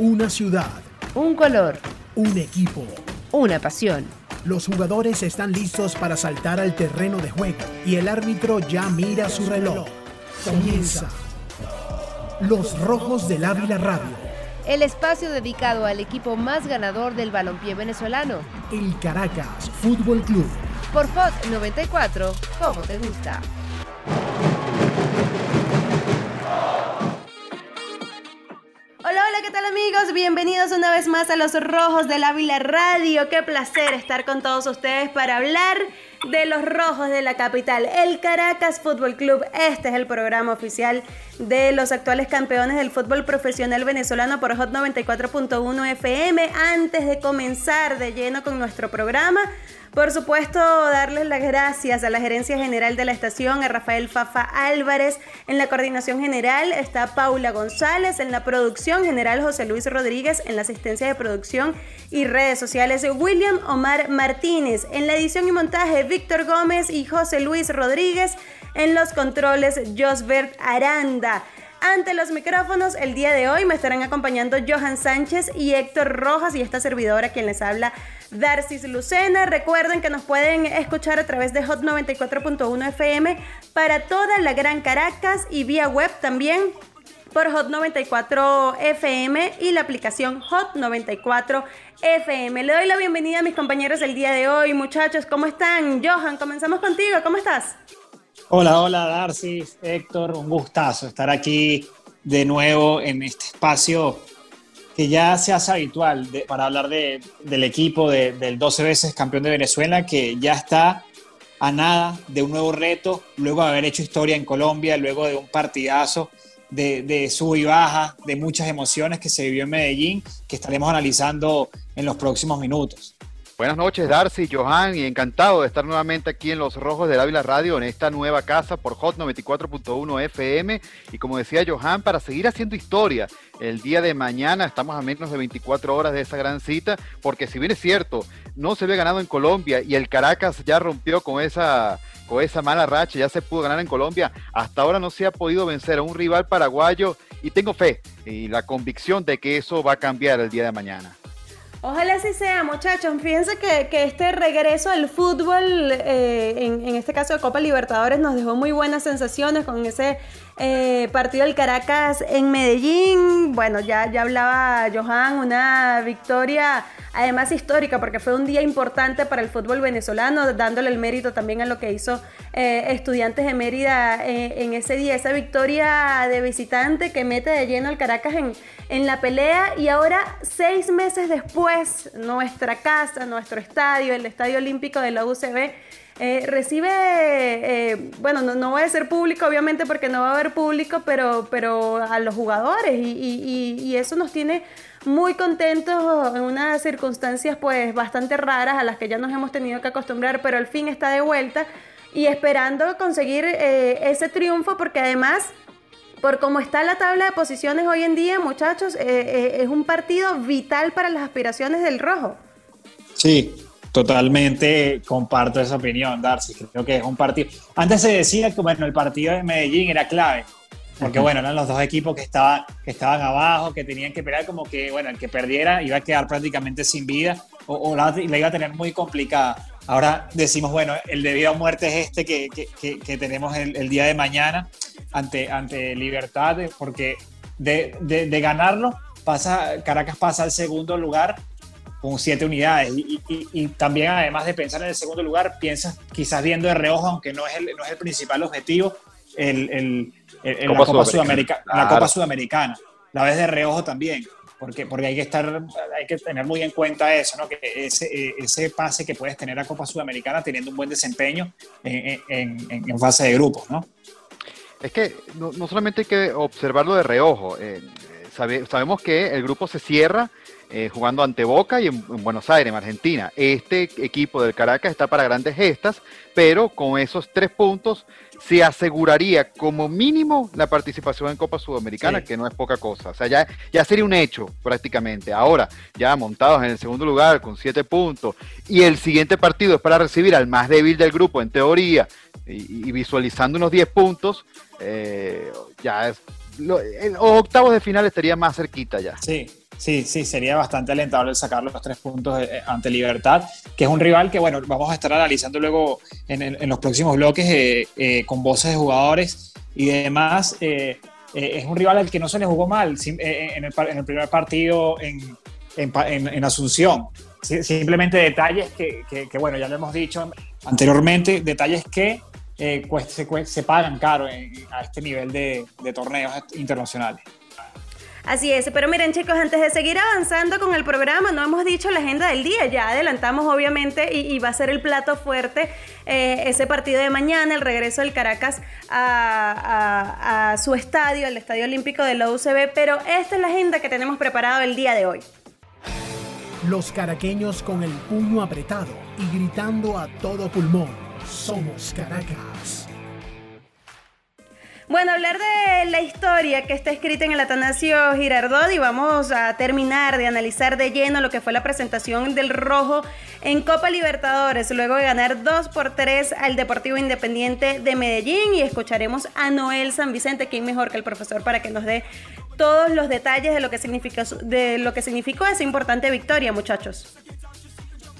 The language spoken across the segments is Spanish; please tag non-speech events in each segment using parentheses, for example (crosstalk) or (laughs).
Una ciudad. Un color. Un equipo. Una pasión. Los jugadores están listos para saltar al terreno de juego y el árbitro ya mira su reloj. Comienza. Los Rojos del Ávila Radio. El espacio dedicado al equipo más ganador del balompié venezolano. El Caracas Fútbol Club. Por Hot 94, como te gusta. Amigos? Bienvenidos una vez más a Los Rojos del Ávila Radio. Qué placer estar con todos ustedes para hablar de los Rojos de la capital, el Caracas Fútbol Club. Este es el programa oficial de los actuales campeones del fútbol profesional venezolano por Hot 94.1 FM. Antes de comenzar de lleno con nuestro programa, por supuesto, darles las gracias a la gerencia general de la estación, a Rafael Fafa Álvarez. En la coordinación general está Paula González, en la producción general José Luis Rodríguez, en la asistencia de producción y redes sociales William Omar Martínez, en la edición y montaje Víctor Gómez y José Luis Rodríguez, en los controles Josbert Aranda. Ante los micrófonos, el día de hoy me estarán acompañando Johan Sánchez y Héctor Rojas y esta servidora quien les habla, Darcis Lucena. Recuerden que nos pueden escuchar a través de Hot 94.1 FM para toda la Gran Caracas y vía web también por Hot 94 FM y la aplicación Hot 94 FM. Le doy la bienvenida a mis compañeros el día de hoy. Muchachos, ¿cómo están? Johan, comenzamos contigo. ¿Cómo estás? Hola, hola Darcy, Héctor, un gustazo estar aquí de nuevo en este espacio que ya se hace habitual para hablar del equipo del 12 veces campeón de Venezuela, que ya está a nada de un nuevo reto, luego de haber hecho historia en Colombia, luego de un partidazo de, de sub y baja, de muchas emociones que se vivió en Medellín, que estaremos analizando en los próximos minutos. Buenas noches, Darcy, Johan, y encantado de estar nuevamente aquí en Los Rojos de Ávila Radio, en esta nueva casa por Hot 94.1 FM. Y como decía Johan, para seguir haciendo historia, el día de mañana estamos a menos de 24 horas de esa gran cita, porque si bien es cierto, no se había ganado en Colombia y el Caracas ya rompió con esa, con esa mala racha, ya se pudo ganar en Colombia, hasta ahora no se ha podido vencer a un rival paraguayo y tengo fe y la convicción de que eso va a cambiar el día de mañana. Ojalá así sea, muchachos. Fíjense que, este regreso al fútbol, eh, en, en, este caso de Copa Libertadores, nos dejó muy buenas sensaciones con ese eh, partido del Caracas en Medellín. Bueno, ya, ya hablaba Johan, una victoria además histórica porque fue un día importante para el fútbol venezolano, dándole el mérito también a lo que hizo eh, Estudiantes de Mérida eh, en ese día. Esa victoria de visitante que mete de lleno al Caracas en, en la pelea y ahora seis meses después nuestra casa, nuestro estadio, el Estadio Olímpico de la UCB, eh, recibe, eh, bueno, no, va a ser público obviamente porque no va a haber público, pero, pero a los jugadores y, eso nos tiene muy contentos en unas circunstancias pues bastante raras a las que ya nos hemos tenido que acostumbrar, pero al fin está de vuelta y esperando conseguir eh, ese triunfo porque además por cómo está la tabla de posiciones hoy en día, muchachos, es un partido vital para las aspiraciones del rojo. Sí, Totalmente comparto esa opinión, Darcy. Creo que es un partido. Antes se decía que bueno, el partido de Medellín era clave, porque bueno, eran los dos equipos que estaban, que estaban abajo, que tenían que pelear, como que bueno, el que perdiera iba a quedar prácticamente sin vida o, la, iba a tener muy complicada. Ahora decimos, bueno, el de vida o muerte es este que, que, que, tenemos el, el, día de mañana ante, ante Libertad, porque de, de, de ganarlo, pasa, Caracas pasa al segundo lugar con siete unidades. Y, también, además de pensar en el segundo lugar, piensas quizás viendo de reojo, aunque no es el, no es el principal objetivo, el, la, Copa Sudamericana, la Copa Sudamericana. La ves de reojo también, porque, porque hay, que estar, hay que tener muy en cuenta eso, ¿no? que ese, ese pase que puedes tener a Copa Sudamericana teniendo un buen desempeño en, en, fase de grupos. ¿no? Es que no, solamente hay que observarlo de reojo. Eh, sabemos que el grupo se cierra eh, jugando ante Boca y en, Buenos Aires, en Argentina. Este equipo del Caracas está para grandes gestas, pero con esos tres puntos se aseguraría como mínimo la participación en Copa Sudamericana, que no es poca cosa. O sea, ya, ya sería un hecho prácticamente. Ahora, ya montados en el segundo lugar con siete puntos, y el siguiente partido es para recibir al más débil del grupo, en teoría, y, visualizando unos 10 puntos, eh, ya es, octavos de final estaría más cerquita ya. Sí, Sí, sí, sería bastante alentable sacar los tres puntos eh, ante Libertad, que es un rival que, bueno, vamos a estar analizando luego en, los próximos bloques eh, eh, con voces de jugadores y demás. es un rival al que no se le jugó mal en el, primer partido en, Asunción. Simplemente detalles que, bueno, ya lo hemos dicho anteriormente, detalles que se, pagan caro a este nivel de torneos internacionales. Así es, pero miren chicos, antes de seguir avanzando con el programa, no hemos dicho la agenda del día, ya adelantamos obviamente y, va a ser el plato fuerte eh, ese partido de mañana, el regreso del Caracas a, su estadio, el Estadio Olímpico de la UCB, pero esta es la agenda que tenemos preparado el día de hoy. Los caraqueños con el puño apretado y gritando a todo pulmón, somos Caracas. Bueno, hablar de la historia que está escrita en el Atanasio Girardot y vamos a terminar de analizar de lleno lo que fue la presentación del Rojo en Copa Libertadores, luego de ganar 2 por 3 al Deportivo Independiente de Medellín y escucharemos a Noel San Vicente, quien mejor que el profesor para que nos dé todos los detalles de lo que significó, de lo que significó esa importante victoria, muchachos.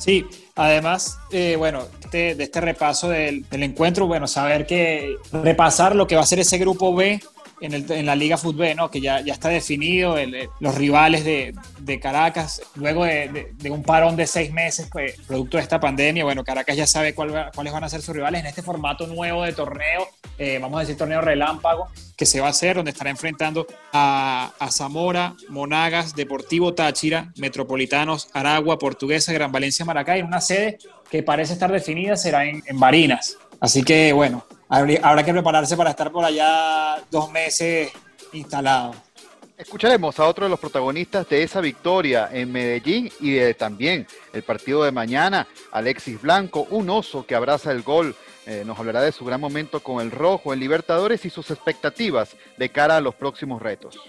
Sí, además, eh, bueno, de este repaso del, del, encuentro, bueno, saber que repasar lo que va a ser ese grupo B en, la Liga Fútbol, ¿no? que ya, ya está definido, los rivales de, Caracas, luego de, un parón de seis meses, pues, producto de esta pandemia, bueno, Caracas ya sabe cuáles van a ser sus rivales en este formato nuevo de torneo, eh, vamos a decir torneo relámpago, que se va a hacer, donde estará enfrentando a, Zamora, Monagas, Deportivo Táchira, Metropolitanos, Aragua, Portuguesa, Gran Valencia, Maracay, en una sede que parece estar definida, será en, en Barinas. Así que, bueno, habrá que prepararse para estar por allá dos meses instalado. Escucharemos a otro de los protagonistas de esa victoria en Medellín y de también el partido de mañana, Alexis Blanco, un oso que abraza el gol. Eh, nos hablará de su gran momento con el rojo en Libertadores y sus expectativas de cara a los próximos retos.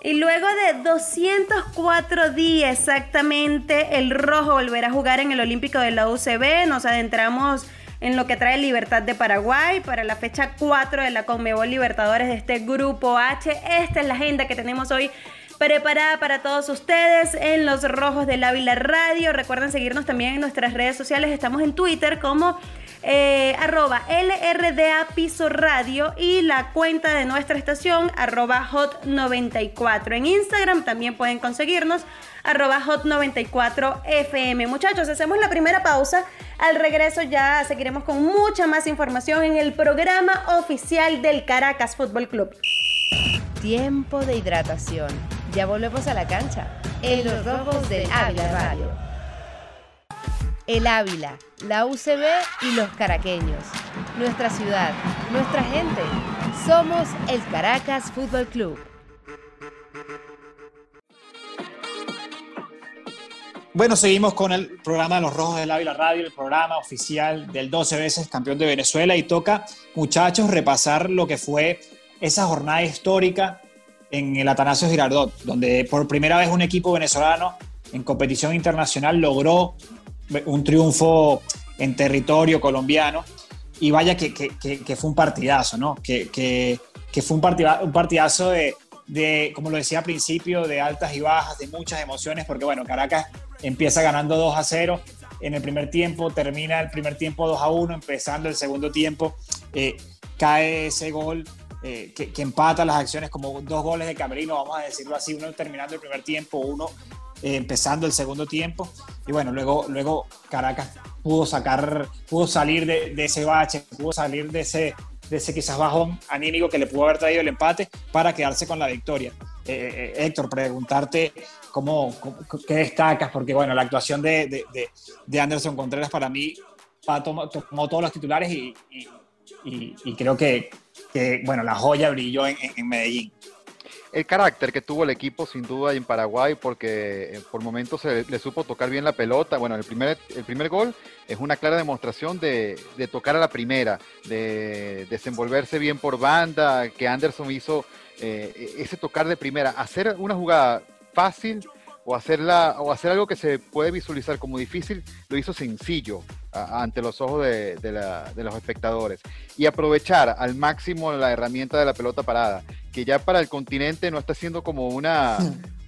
Y luego de 204 días exactamente, el rojo volverá a jugar en el Olímpico de la UCB. Nos adentramos en lo que trae Libertad de Paraguay para la fecha 4 de la Conmebol Libertadores de este grupo H. Esta es la agenda que tenemos hoy preparada para todos ustedes en Los Rojos del Ávila Radio. Recuerden seguirnos también en nuestras redes sociales. Estamos en Twitter como eh, arroba LRDA Piso Radio y la cuenta de nuestra estación arroba hot94. En Instagram también pueden conseguirnos arroba hot94fm. Muchachos, hacemos la primera pausa. Al regreso ya seguiremos con mucha más información en el programa oficial del Caracas Fútbol Club. Tiempo de hidratación. Ya volvemos a la cancha. En los rojos del Ávila Radio. El Ávila, la UCB y los caraqueños. Nuestra ciudad, nuestra gente. Somos el Caracas Fútbol Club. Bueno, seguimos con el programa de Los Rojos del Ávila Radio, el programa oficial del 12 veces campeón de Venezuela y toca, muchachos, repasar lo que fue esa jornada histórica en el Atanasio Girardot, donde por primera vez un equipo venezolano en competición internacional logró un triunfo en territorio colombiano y vaya que, fue un partidazo, ¿no? Que, fue un, un partidazo de, de, como lo decía al principio, de altas y bajas, de muchas emociones, porque bueno, Caracas empieza ganando 2 a 0 en el primer tiempo, termina el primer tiempo 2 a 1, empezando el segundo tiempo, eh, cae ese gol eh, que, empata las acciones como dos goles de Camerino, vamos a decirlo así, uno terminando el primer tiempo, uno eh, empezando el segundo tiempo, y bueno, luego, luego Caracas pudo sacar, pudo salir de, de ese bache, pudo salir de ese, de ese quizás bajón anímico que le pudo haber traído el empate para quedarse con la victoria. Eh, eh, Héctor, preguntarte cómo, qué destacas, porque bueno, la actuación de, de, Anderson Contreras para mí tomó, todos los titulares y, y, creo que, que, bueno, la joya brilló en, en Medellín el carácter que tuvo el equipo sin duda en Paraguay porque eh, por momentos se le supo tocar bien la pelota. Bueno, el primer, el primer gol es una clara demostración de, tocar a la primera, de desenvolverse bien por banda, que Anderson hizo eh, ese tocar de primera, hacer una jugada fácil o, hacerla, o hacer algo que se puede visualizar como difícil, lo hizo sencillo ante los ojos de, los espectadores. Y aprovechar al máximo la herramienta de la pelota parada, que ya para el continente no está siendo como una,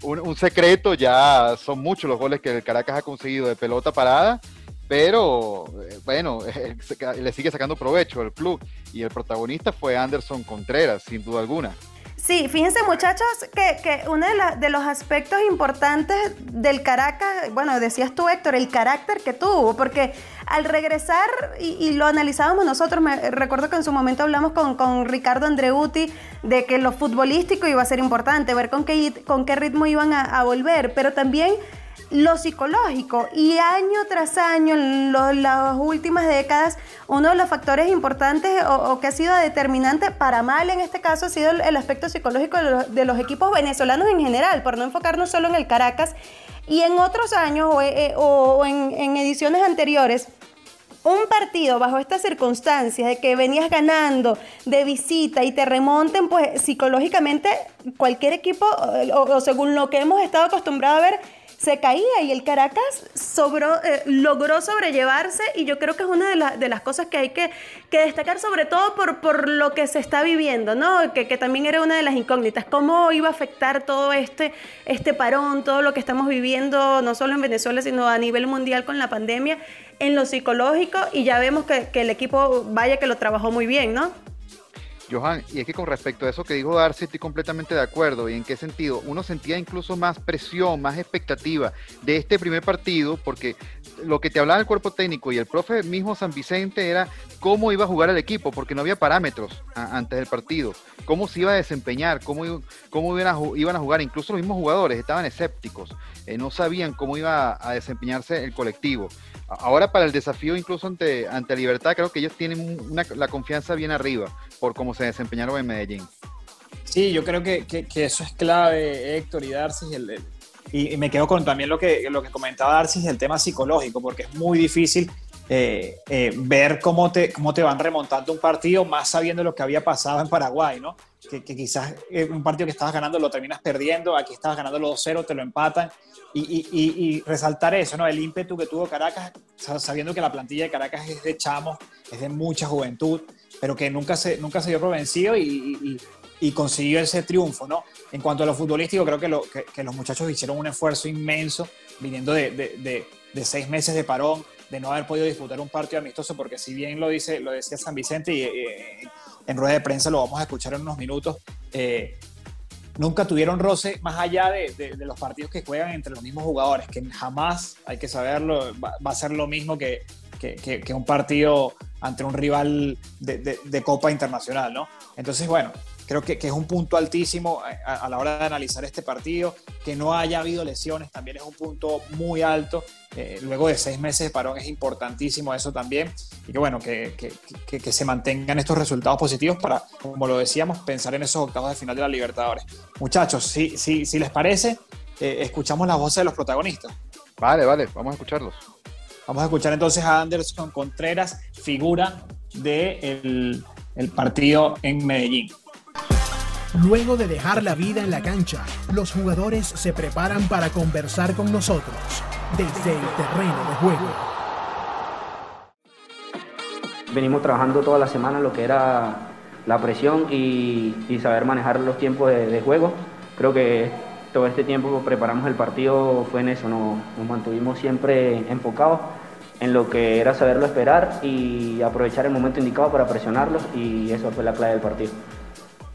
un, secreto, ya son muchos los goles que el Caracas ha conseguido de pelota parada, pero eh, bueno, (laughs) le sigue sacando provecho el club y el protagonista fue Anderson Contreras, sin duda alguna. Sí, fíjense muchachos que, uno de, los aspectos importantes del Caracas, bueno, decías tú Héctor, el carácter que tuvo, porque al regresar, y, lo analizábamos nosotros, me recuerdo que en su momento hablamos con, Ricardo Andreuti de que lo futbolístico iba a ser importante, ver con qué, con qué ritmo iban a volver, pero también lo psicológico. Y año tras año, en las últimas décadas, uno de los factores importantes o, que ha sido determinante para mal en este caso ha sido el, aspecto psicológico de los, equipos venezolanos en general, por no enfocarnos solo en el Caracas. Y en otros años o, eh, en, ediciones anteriores, un partido bajo estas circunstancias de que venías ganando de visita y te remonten, pues psicológicamente cualquier equipo, o, según lo que hemos estado acostumbrados a ver, se caía y el Caracas sobró, eh, logró sobrellevarse y yo creo que es una de, las cosas que hay que, destacar, sobre todo por, por, lo que se está viviendo, ¿no? Que, también era una de las incógnitas, cómo iba a afectar todo este, este parón, todo lo que estamos viviendo, no solo en Venezuela, sino a nivel mundial con la pandemia, en lo psicológico y ya vemos que, que el equipo, vaya que lo trabajó muy bien, ¿no? Johan, y es que con respecto a eso que dijo Darcy, estoy completamente de acuerdo. ¿Y en qué sentido? Uno sentía incluso más presión, más expectativa de este primer partido, porque lo que te hablaba el cuerpo técnico y el profe mismo San Vicente era cómo iba a jugar el equipo, porque no había parámetros antes del partido. Cómo se iba a desempeñar, cómo, cómo iban, a, jugar. Incluso los mismos jugadores estaban escépticos, eh, no sabían cómo iba a desempeñarse el colectivo. Ahora para el desafío incluso ante, ante Libertad, creo que ellos tienen la confianza bien arriba por cómo se desempeñaron en Medellín. Sí, yo creo que, que, eso es clave, Héctor y Darcy. Y, me quedo con también lo que, lo que comentaba Darcy, el tema psicológico, porque es muy difícil eh, eh, ver cómo te, cómo te van remontando un partido, más sabiendo lo que había pasado en Paraguay, ¿no? Que, que quizás eh, un partido que estabas ganando lo terminas perdiendo, aquí estabas ganando los 2-0, te lo empatan. Y, y, y, resaltar eso, ¿no? El ímpetu que tuvo Caracas, sabiendo que la plantilla de Caracas es de chamos, es de mucha juventud, pero que nunca se, nunca se dio por vencido y, consiguió ese triunfo, ¿no? En cuanto a lo futbolístico, creo que, lo, que, que los muchachos hicieron un esfuerzo inmenso, viniendo de, de, de seis meses de parón, de no haber podido disputar un partido amistoso, porque si bien lo, dice, lo decía San Vicente y eh, en rueda de prensa lo vamos a escuchar en unos minutos, eh, nunca tuvieron roce más allá de, los partidos que juegan entre los mismos jugadores, que jamás, hay que saberlo, va, a ser lo mismo que, que, un partido ante un rival de, Copa Internacional, ¿no? Entonces, bueno, creo que, es un punto altísimo a, la hora de analizar este partido. Que no haya habido lesiones también es un punto muy alto. Eh, luego de seis meses de parón es importantísimo eso también. Y que bueno, que, que, se mantengan estos resultados positivos para, como lo decíamos, pensar en esos octavos de final de la Libertadores. Muchachos, si, si, si les parece, eh, escuchamos las voces de los protagonistas. Vale, vale, vamos a escucharlos. Vamos a escuchar entonces a Anderson Contreras, figura del el partido en Medellín. Luego de dejar la vida en la cancha, los jugadores se preparan para conversar con nosotros desde el terreno de juego. Venimos trabajando toda la semana lo que era la presión y, saber manejar los tiempos de, juego. Creo que todo este tiempo que preparamos el partido fue en eso, nos, nos mantuvimos siempre enfocados en lo que era saberlo esperar y aprovechar el momento indicado para presionarlos y eso fue la clave del partido.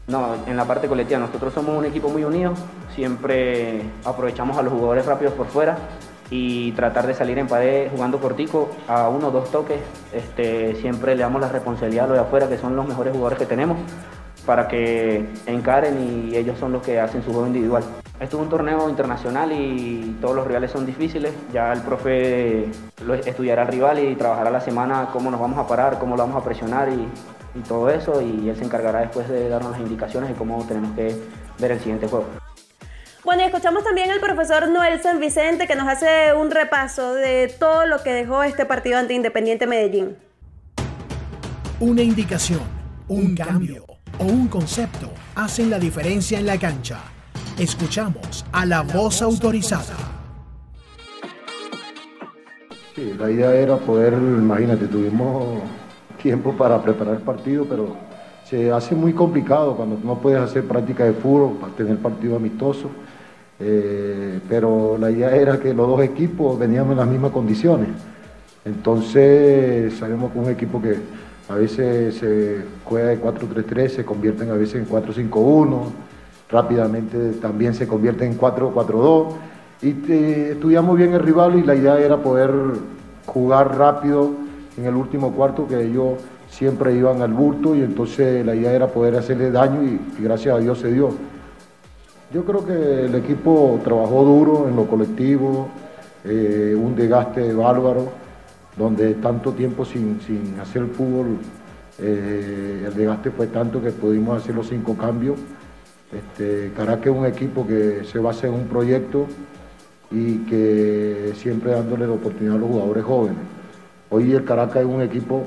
No, en la parte colectiva nosotros somos un equipo muy unido, siempre aprovechamos a los jugadores rápidos por fuera y tratar de salir en pared jugando cortico a uno o dos toques. Este, siempre le damos la responsabilidad a los de afuera, que son los mejores jugadores que tenemos, para que encaren y ellos son los que hacen su juego individual. Esto es un torneo internacional y todos los rivales son difíciles. Ya el profe estudiará al rival y trabajará la semana cómo nos vamos a parar, cómo lo vamos a presionar y y todo eso y él se encargará después de darnos las indicaciones de cómo tenemos que ver el siguiente juego. Bueno, y escuchamos también al profesor Noel San Vicente que nos hace un repaso de todo lo que dejó este partido ante Independiente Medellín. Una indicación, un cambio o un concepto hacen la diferencia en la cancha. Escuchamos a la voz autorizada. Sí, la idea era poder, imagínate, tuvimos tiempo para preparar el partido, pero se hace muy complicado cuando no puedes hacer práctica de fútbol para tener partido amistoso. eh, pero la idea era que los dos equipos veníamos en las mismas condiciones. Entonces sabemos que un equipo que a veces se juega de 4-3-3, se convierten a veces en 4-5-1, rápidamente también se convierte en 4-4-2. Y estudiamos bien el rival y la idea era poder jugar rápido en el último cuarto, que ellos siempre iban al bulto y entonces la idea era poder hacerle daño y, gracias a Dios se dio. Yo creo que el equipo trabajó duro en lo colectivo, eh, un desgaste bárbaro donde tanto tiempo sin, hacer fútbol, eh, el desgaste fue tanto que pudimos hacer los cinco cambios. Este, Caracas es un equipo que se basa en un proyecto y que siempre dándole la oportunidad a los jugadores jóvenes. Hoy el Caracas es un equipo,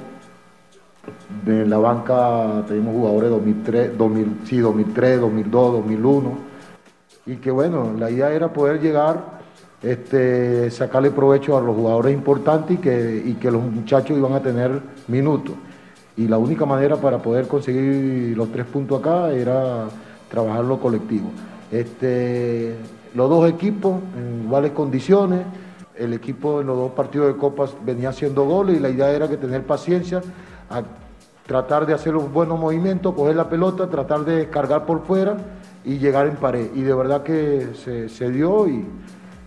en la banca tenemos jugadores 2003, 2000, sí, 2003, 2002, 2001, y que bueno, la idea era poder llegar este, sacarle provecho a los jugadores importantes y que, que los muchachos iban a tener minutos. Y la única manera para poder conseguir los tres puntos acá era trabajar lo colectivo. Este, los dos equipos en iguales condiciones, el equipo en los dos partidos de copas venía haciendo goles y la idea era que tener paciencia, a tratar de hacer los buenos movimientos, coger la pelota, tratar de cargar por fuera y llegar en pared. Y de verdad que se, se dio y,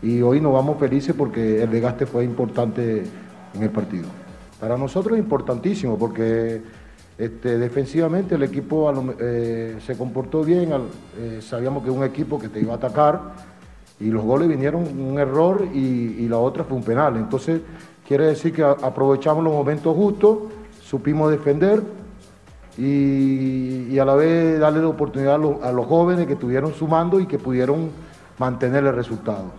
y hoy nos vamos felices porque el desgaste fue importante en el partido. Para nosotros es importantísimo porque este, defensivamente el equipo eh, se comportó bien, eh, sabíamos que un equipo que te iba a atacar y los goles vinieron un error y, la otra fue un penal. Entonces quiere decir que aprovechamos los momentos justos, supimos defender y, a la vez darle la oportunidad a los, a los jóvenes que estuvieron sumando y que pudieron mantener el resultado.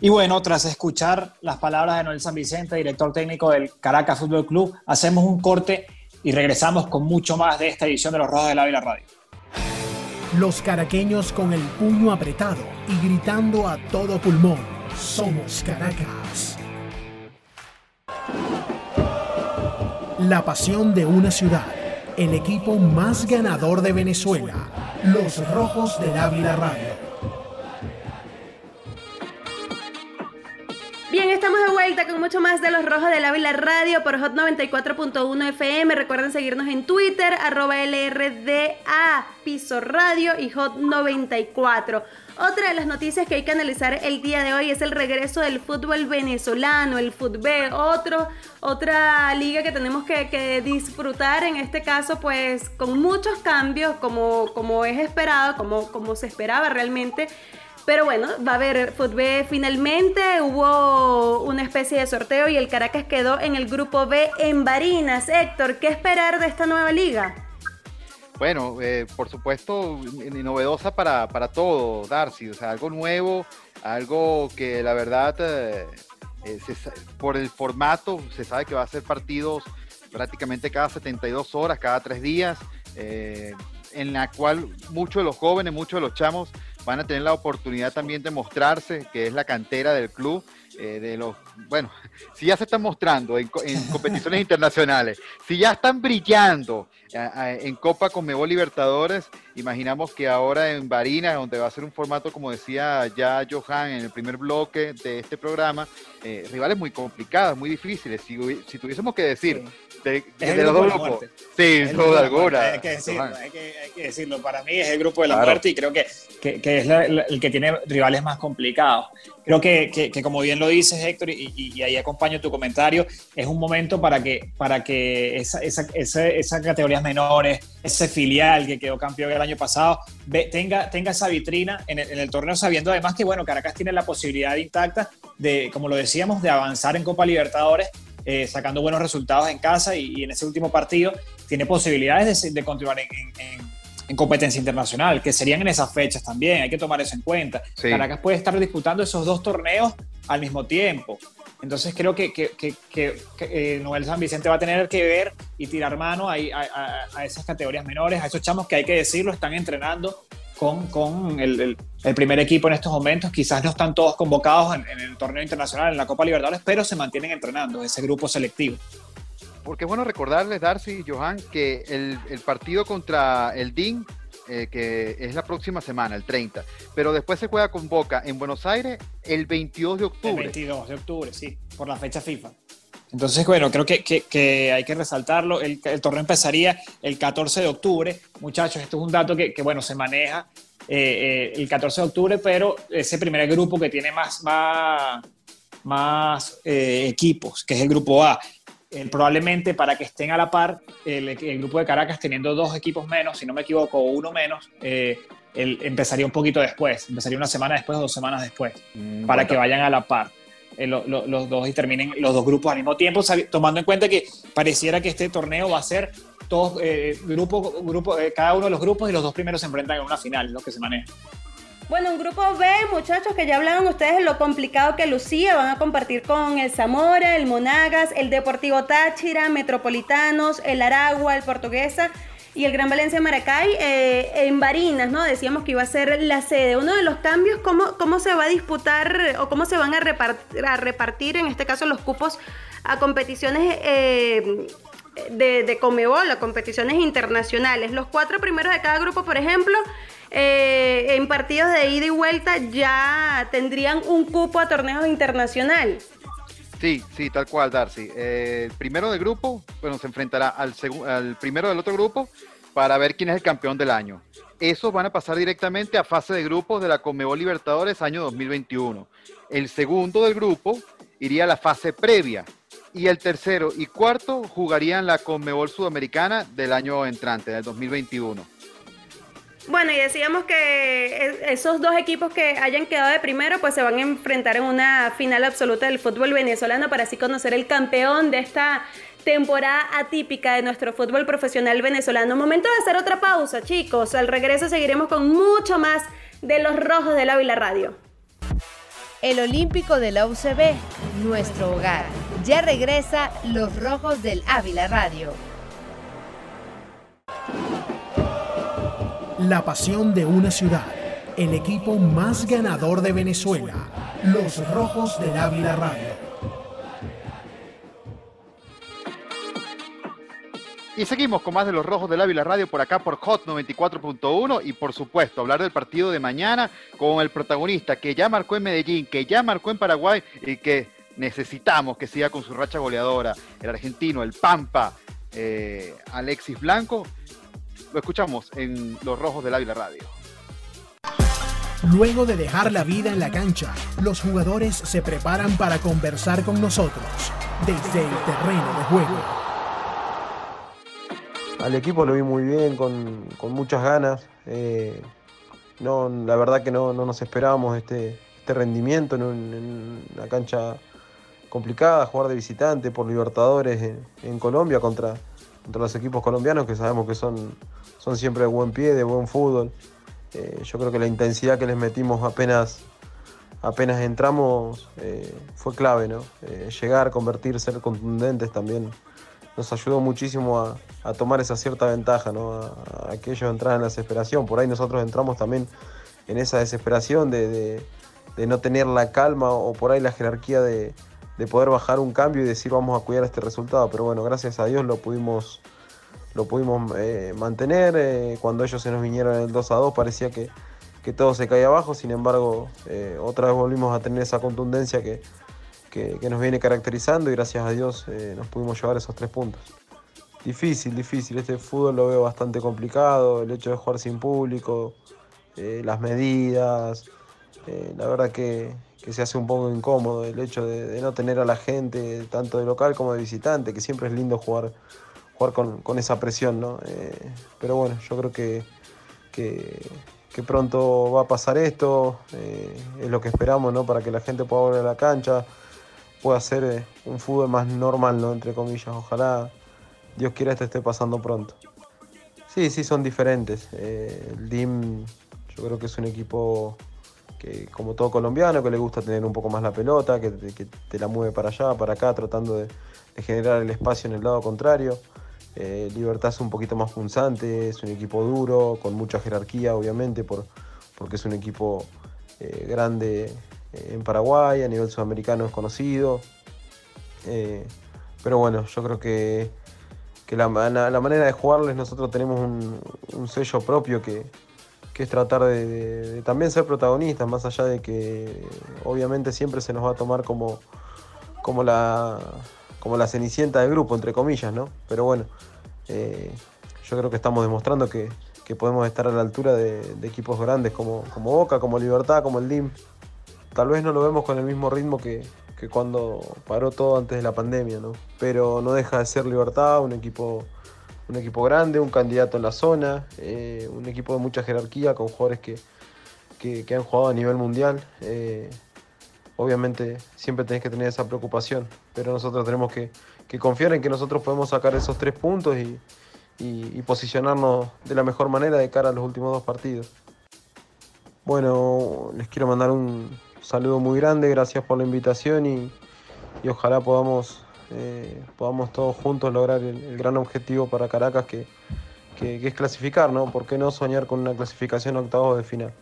Y bueno, tras escuchar las palabras de Noel San Vicente, director técnico del Caracas Fútbol Club, hacemos un corte y regresamos con mucho más de esta edición de Los Rojos del Ávila Radio. Los caraqueños con el puño apretado y gritando a todo pulmón, somos Caracas. La pasión de una ciudad, el equipo más ganador de Venezuela, los Rojos del Ávila Radio. Bien, estamos de vuelta con mucho más de los rojos del Ávila Radio por Hot 94.1 FM. Recuerden seguirnos en Twitter, arroba LRDA, Piso Radio y Hot 94. Otra de las noticias que hay que analizar el día de hoy es el regreso del fútbol venezolano, el fútbol, otro, otra liga que tenemos que, disfrutar, en este caso pues con muchos cambios como, como es esperado, como, como se esperaba realmente pero bueno, va a haber fútbol finalmente. Hubo una especie de sorteo y el Caracas quedó en el grupo B en Barinas. Héctor, ¿qué esperar de esta nueva liga? Bueno, eh, por supuesto, novedosa para, para todo, Darcy. O sea, algo nuevo, algo que la verdad, eh, eh, por el formato, se sabe que va a ser partidos prácticamente cada 72 horas, cada tres días, en la cual muchos de los jóvenes, muchos de los chamos van a tener la oportunidad también de mostrarse, que es la cantera del club. Eh, de los, bueno, (laughs) si ya se están mostrando en, (laughs) competiciones internacionales, si ya están brillando en Copa Conmebol Libertadores, imaginamos que ahora en Barinas, donde va a ser un formato, como decía ya Johan en el primer bloque de este programa, eh, rivales muy complicados, muy difíciles. Si, si tuviésemos que decir de, los dos grupos. Sí, sin duda alguna. Hay que, decirlo, hay, que, hay que, decirlo, Para mí es el grupo de la muerte y creo que, que, es el que tiene rivales más complicados. Creo que, como bien lo dices, Héctor, y, y, ahí acompaño tu comentario, es un momento para que, para que esa, esa, esas categorías menores, ese filial que quedó campeón el año pasado, tenga, tenga esa vitrina en el, en el torneo, sabiendo además que, bueno, Caracas tiene la posibilidad intacta de, como lo decíamos, de avanzar en Copa Libertadores eh, sacando buenos resultados en casa y, en ese último partido tiene posibilidades de, continuar en, competencia internacional, que serían en esas fechas también, hay que tomar eso en cuenta. Caracas puede estar disputando esos dos torneos al mismo tiempo. Entonces creo que, que, que, eh, Noel San Vicente va a tener que ver y tirar mano a, a, esas categorías menores, a esos chamos que hay que decirlo, están entrenando con, con el, el, primer equipo en estos momentos. Quizás no están todos convocados en, el torneo internacional, en la Copa Libertadores, pero se mantienen entrenando, ese grupo selectivo. Porque es bueno recordarles, Darcy y Johan, que el, el partido contra el DIN eh, que es la próxima semana, el 30, pero después se juega con Boca en Buenos Aires el 22 de octubre. El 22 de octubre, sí, por la fecha FIFA. Entonces, bueno, creo que, que, hay que resaltarlo. El, el, torneo empezaría el 14 de octubre. Muchachos, esto es un dato que, que bueno, se maneja eh, eh, el 14 de octubre, pero ese primer grupo que tiene más, más, más eh, equipos, que es el grupo A, probablemente para que estén a la par, el, grupo de Caracas teniendo dos equipos menos, si no me equivoco, uno menos, el, empezaría un poquito después, empezaría una semana después o dos semanas después, mm, para que vayan a la par. Los dos y terminen los dos grupos al mismo tiempo, tomando en cuenta que pareciera que este torneo va a ser todos eh, grupo, grupo, eh, cada uno de los grupos y los dos primeros se enfrentan en una final, lo que se maneja. Bueno, un grupo B, muchachos, que ya hablaron ustedes de lo complicado que lucía, van a compartir con el Zamora, el Monagas, el Deportivo Táchira, Metropolitanos, el Aragua, el Portuguesa y el Gran Valencia Maracay eh, en Barinas, ¿no? Decíamos que iba a ser la sede. Uno de los cambios, ¿cómo, cómo se va a disputar o cómo se van a repartir, a repartir en este caso los cupos a competiciones eh, de, de Comebol, a competiciones internacionales. Los cuatro primeros de cada grupo, por ejemplo, eh, en partidos de ida y vuelta ya tendrían un cupo a torneos internacionales. Sí, sí, tal cual, Darcy. Eh, el primero del grupo, bueno, se enfrentará al, al primero del otro grupo para ver quién es el campeón del año. Esos van a pasar directamente a fase de grupos de la Comebol Libertadores año 2021. El segundo del grupo iría a la fase previa, y el tercero y cuarto jugarían la Conmebol Sudamericana del año entrante, del 2021. Bueno, y decíamos que esos dos equipos que hayan quedado de primero, pues se van a enfrentar en una final absoluta del fútbol venezolano para así conocer el campeón de esta temporada atípica de nuestro fútbol profesional venezolano. Momento de hacer otra pausa, chicos. Al regreso seguiremos con mucho más de los rojos del Ávila Radio. El Olímpico de la UCB, nuestro hogar. Ya regresa Los Rojos del Ávila Radio. La pasión de una ciudad. El equipo más ganador de Venezuela. Los Rojos del Ávila Radio. Y seguimos con más de los Rojos del Ávila Radio por acá por Hot 94.1 y por supuesto hablar del partido de mañana con el protagonista que ya marcó en Medellín, que ya marcó en Paraguay y que necesitamos que siga con su racha goleadora, el argentino, el Pampa, eh, Alexis Blanco. Lo escuchamos en Los Rojos del Ávila Radio. Luego de dejar la vida en la cancha, los jugadores se preparan para conversar con nosotros desde el terreno de juego. Al equipo lo vi muy bien, con, muchas ganas. Eh, no, la verdad que no, nos esperábamos este, este rendimiento en, una cancha complicada, jugar de visitante por Libertadores en, Colombia contra, contra, los equipos colombianos que sabemos que son, son siempre de buen pie, de buen fútbol. Eh, yo creo que la intensidad que les metimos apenas, apenas entramos eh, fue clave, ¿no? llegar, convertir, ser contundentes también nos ayudó muchísimo a, tomar esa cierta ventaja, ¿no? a, que ellos entraran en la desesperación. Por ahí nosotros entramos también en esa desesperación de, no tener la calma o por ahí la jerarquía de, poder bajar un cambio y decir vamos a cuidar este resultado. Pero bueno, gracias a Dios lo pudimos, lo pudimos eh, mantener. Eh, cuando ellos se nos vinieron en el 2 a 2 parecía que, todo se caía abajo, sin embargo eh, otra vez volvimos a tener esa contundencia que, que, nos viene caracterizando y gracias a Dios nos pudimos llevar esos tres puntos. Difícil, difícil. Este fútbol lo veo bastante complicado, el hecho de jugar sin público, las medidas, la verdad que, se hace un poco incómodo el hecho de, no tener a la gente, tanto de local como de visitante, que siempre es lindo jugar, jugar con, esa presión, ¿no? pero bueno, yo creo que, que, que, pronto va a pasar esto, es lo que esperamos, ¿no? Para que la gente pueda volver a la cancha pueda ser eh, un fútbol más normal, ¿no? Entre comillas. Ojalá Dios quiera esto esté pasando pronto. Sí, sí, son diferentes. Eh, el DIM yo creo que es un equipo que, como todo colombiano, que le gusta tener un poco más la pelota, que, te la mueve para allá, para acá, tratando de, generar el espacio en el lado contrario. Eh, Libertad es un poquito más punzante, es un equipo duro, con mucha jerarquía, obviamente, por, porque es un equipo grande en Paraguay, a nivel sudamericano es conocido. Eh, pero bueno, yo creo que, que la, manera de jugarles nosotros tenemos un, sello propio que, es tratar de, también ser protagonistas, más allá de que obviamente siempre se nos va a tomar como, como, la, como la cenicienta del grupo, entre comillas, ¿no? Pero bueno, eh, yo creo que estamos demostrando que, podemos estar a la altura de, equipos grandes como, como Boca, como Libertad, como el DIM. Tal vez no lo vemos con el mismo ritmo que, que cuando paró todo antes de la pandemia, ¿no? Pero no deja de ser Libertad, un equipo, un equipo grande, un candidato en la zona, eh, un equipo de mucha jerarquía con jugadores que, que, han jugado a nivel mundial. Eh, obviamente siempre tenés que tener esa preocupación, pero nosotros tenemos que, que confiar en que nosotros podemos sacar esos tres puntos y, y, posicionarnos de la mejor manera de cara a los últimos dos partidos. Bueno, les quiero mandar un, saludo muy grande, gracias por la invitación y, ojalá podamos, eh, podamos todos juntos lograr el, gran objetivo para Caracas que, es clasificar, ¿no? ¿Por qué no soñar con una clasificación a octavos de final?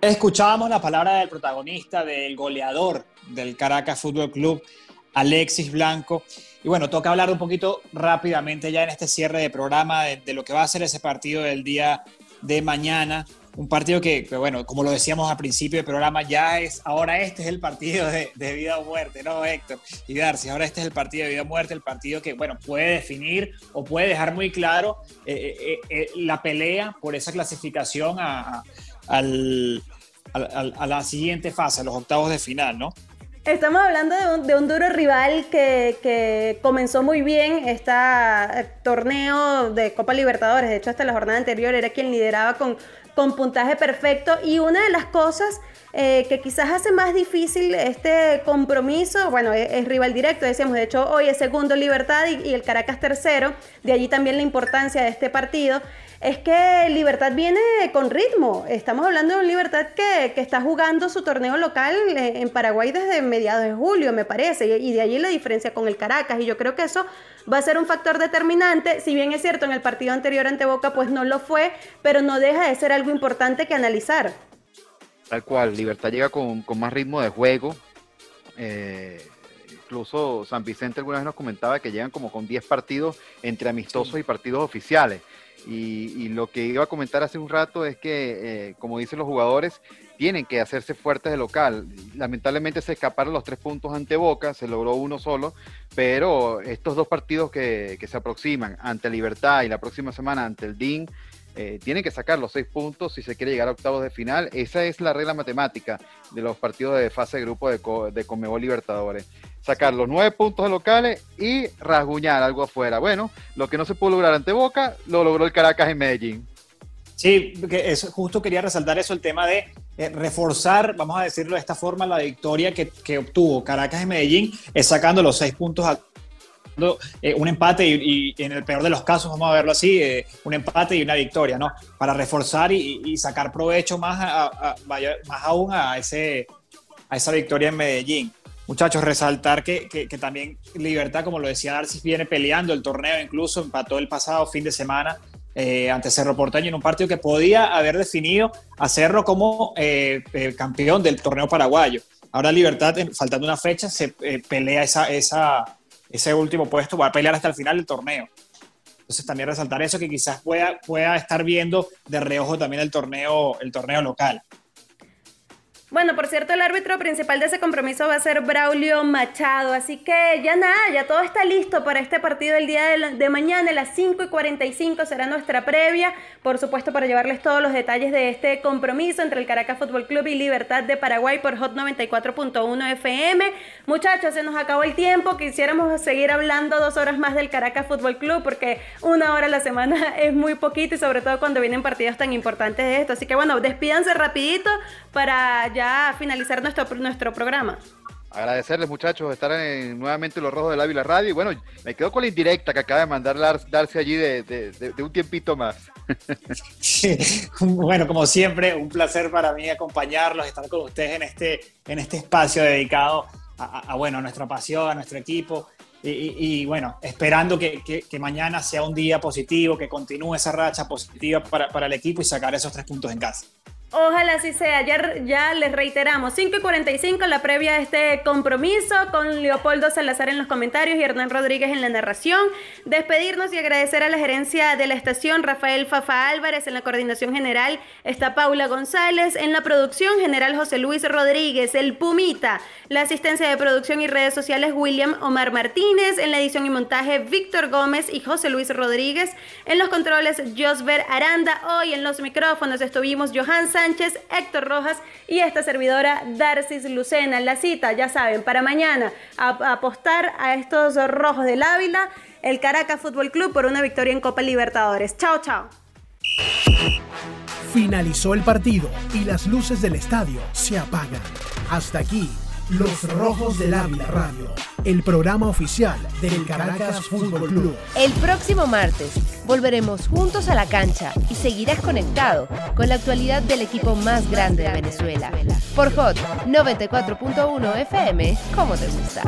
Escuchábamos la palabra del protagonista, del goleador del Caracas Fútbol Club, Alexis Blanco. Y bueno, toca hablar un poquito rápidamente ya en este cierre de programa de, de lo que va a ser ese partido del día de mañana un partido que, bueno, como lo decíamos al principio del programa, ya es, ahora este es el partido de, vida o muerte, ¿no, Héctor? Y Darcy, ahora este es el partido de vida o muerte, el partido que, bueno, puede definir o puede dejar muy claro eh, eh, eh, la pelea por esa clasificación a, la siguiente fase, a los octavos de final, ¿no? Estamos hablando de un, duro rival que, que, comenzó muy bien este torneo de Copa Libertadores. De hecho, hasta la jornada anterior era quien lideraba con, con puntaje perfecto. Y una de las cosas eh, que quizás hace más difícil este compromiso, bueno, es, rival directo, decíamos, de hecho hoy es segundo Libertad y, el Caracas tercero, de allí también la importancia de este partido, es que Libertad viene con ritmo. Estamos hablando de un Libertad que, que está jugando su torneo local eh, en Paraguay desde mediados de julio, me parece, y de allí la diferencia con el Caracas. Y yo creo que eso va a ser un factor determinante. Si bien es cierto, en el partido anterior ante Boca, pues no lo fue, pero no deja de ser algo importante que analizar. Tal cual, Libertad llega con, más ritmo de juego. Eh, incluso San Vicente alguna vez nos comentaba que llegan como con 10 partidos entre amistosos y partidos oficiales. Y, lo que iba a comentar hace un rato es que, eh, como dicen los jugadores, tienen que hacerse fuertes de local. Lamentablemente se escaparon los tres puntos ante Boca, se logró uno solo, pero estos dos partidos que, que se aproximan ante Libertad y la próxima semana ante el DIN, eh, tienen que sacar los seis puntos si se quiere llegar a octavos de final. Esa es la regla matemática de los partidos de fase de grupo de, de Comebol Libertadores. Sacar los nueve puntos locales y rasguñar algo afuera. Bueno, lo que no se pudo lograr ante Boca, lo logró el Caracas en Medellín. Sí, que justo quería resaltar eso, el tema de eh, reforzar, vamos a decirlo de esta forma, la victoria que, que obtuvo Caracas en Medellín, es sacando los seis puntos a eh, un empate y, en el peor de los casos, vamos a verlo así, eh, un empate y una victoria, ¿no? Para reforzar y, sacar provecho más, más aún a, ese, a esa victoria en Medellín. Muchachos, resaltar que, que, también Libertad, como lo decía Darcy, viene peleando el torneo, incluso empató el pasado fin de semana eh, ante Cerro Porteño en un partido que podía haber definido a Cerro como campeón del torneo paraguayo. Ahora Libertad, faltando una fecha, se pelea esa, esa, ese último puesto, va a pelear hasta el final del torneo. Entonces también resaltar eso que quizás pueda, pueda estar viendo de reojo también el torneo, el torneo local. Bueno, por cierto, el árbitro principal de ese compromiso va a ser Braulio Machado, así que ya nada, ya todo está listo para este partido el día de, mañana a las 5 y 45 será nuestra previa, por supuesto para llevarles todos los detalles de este compromiso entre el Caracas Fútbol Club y Libertad de Paraguay por Hot 94.1 FM. Muchachos, se nos acabó el tiempo, quisiéramos seguir hablando dos horas más del Caracas Fútbol Club porque una hora a la semana (laughs) es muy poquito y sobre todo cuando vienen partidos tan importantes de esto, así que bueno, despídanse rapidito para ya finalizar nuestro, nuestro programa. Agradecerles muchachos de estar en, nuevamente Los Rojos del Ávila Radio y bueno, me quedo con la indirecta que acaba de mandar darse allí de, un tiempito más. bueno, como siempre, un placer para mí acompañarlos, estar con ustedes en este, en este espacio dedicado a, bueno, a nuestra pasión, a nuestro equipo. Y, bueno, esperando que, que, mañana sea un día positivo, que continúe esa racha positiva para, para el equipo y sacar esos tres puntos en casa. Ojalá así sea. Ya, ya les reiteramos, 5 y 45 la previa de este compromiso con Leopoldo Salazar en los comentarios y Hernán Rodríguez en la narración. Despedirnos y agradecer a la gerencia de la estación, Rafael Fafa Álvarez, en la coordinación general está Paula González, en la producción general José Luis Rodríguez, el Pumita, la asistencia de producción y redes sociales William Omar Martínez, en la edición y montaje Víctor Gómez y José Luis Rodríguez, en los controles Josber Aranda, hoy en los micrófonos estuvimos Johan Héctor Rojas y esta servidora Darcis Lucena. La cita, ya saben, para mañana apostar a estos rojos del Ávila, el Caracas Fútbol Club por una victoria en Copa Libertadores. Chao, chao. Finalizó el partido y las luces del estadio se apagan. Hasta aquí, Los Rojos del Ávila Radio, el programa oficial del Caracas Fútbol Club. El próximo martes volveremos juntos a la cancha y seguirás conectado con la actualidad del equipo más grande de Venezuela. Por Hot 94.1 FM, ¿cómo te gusta?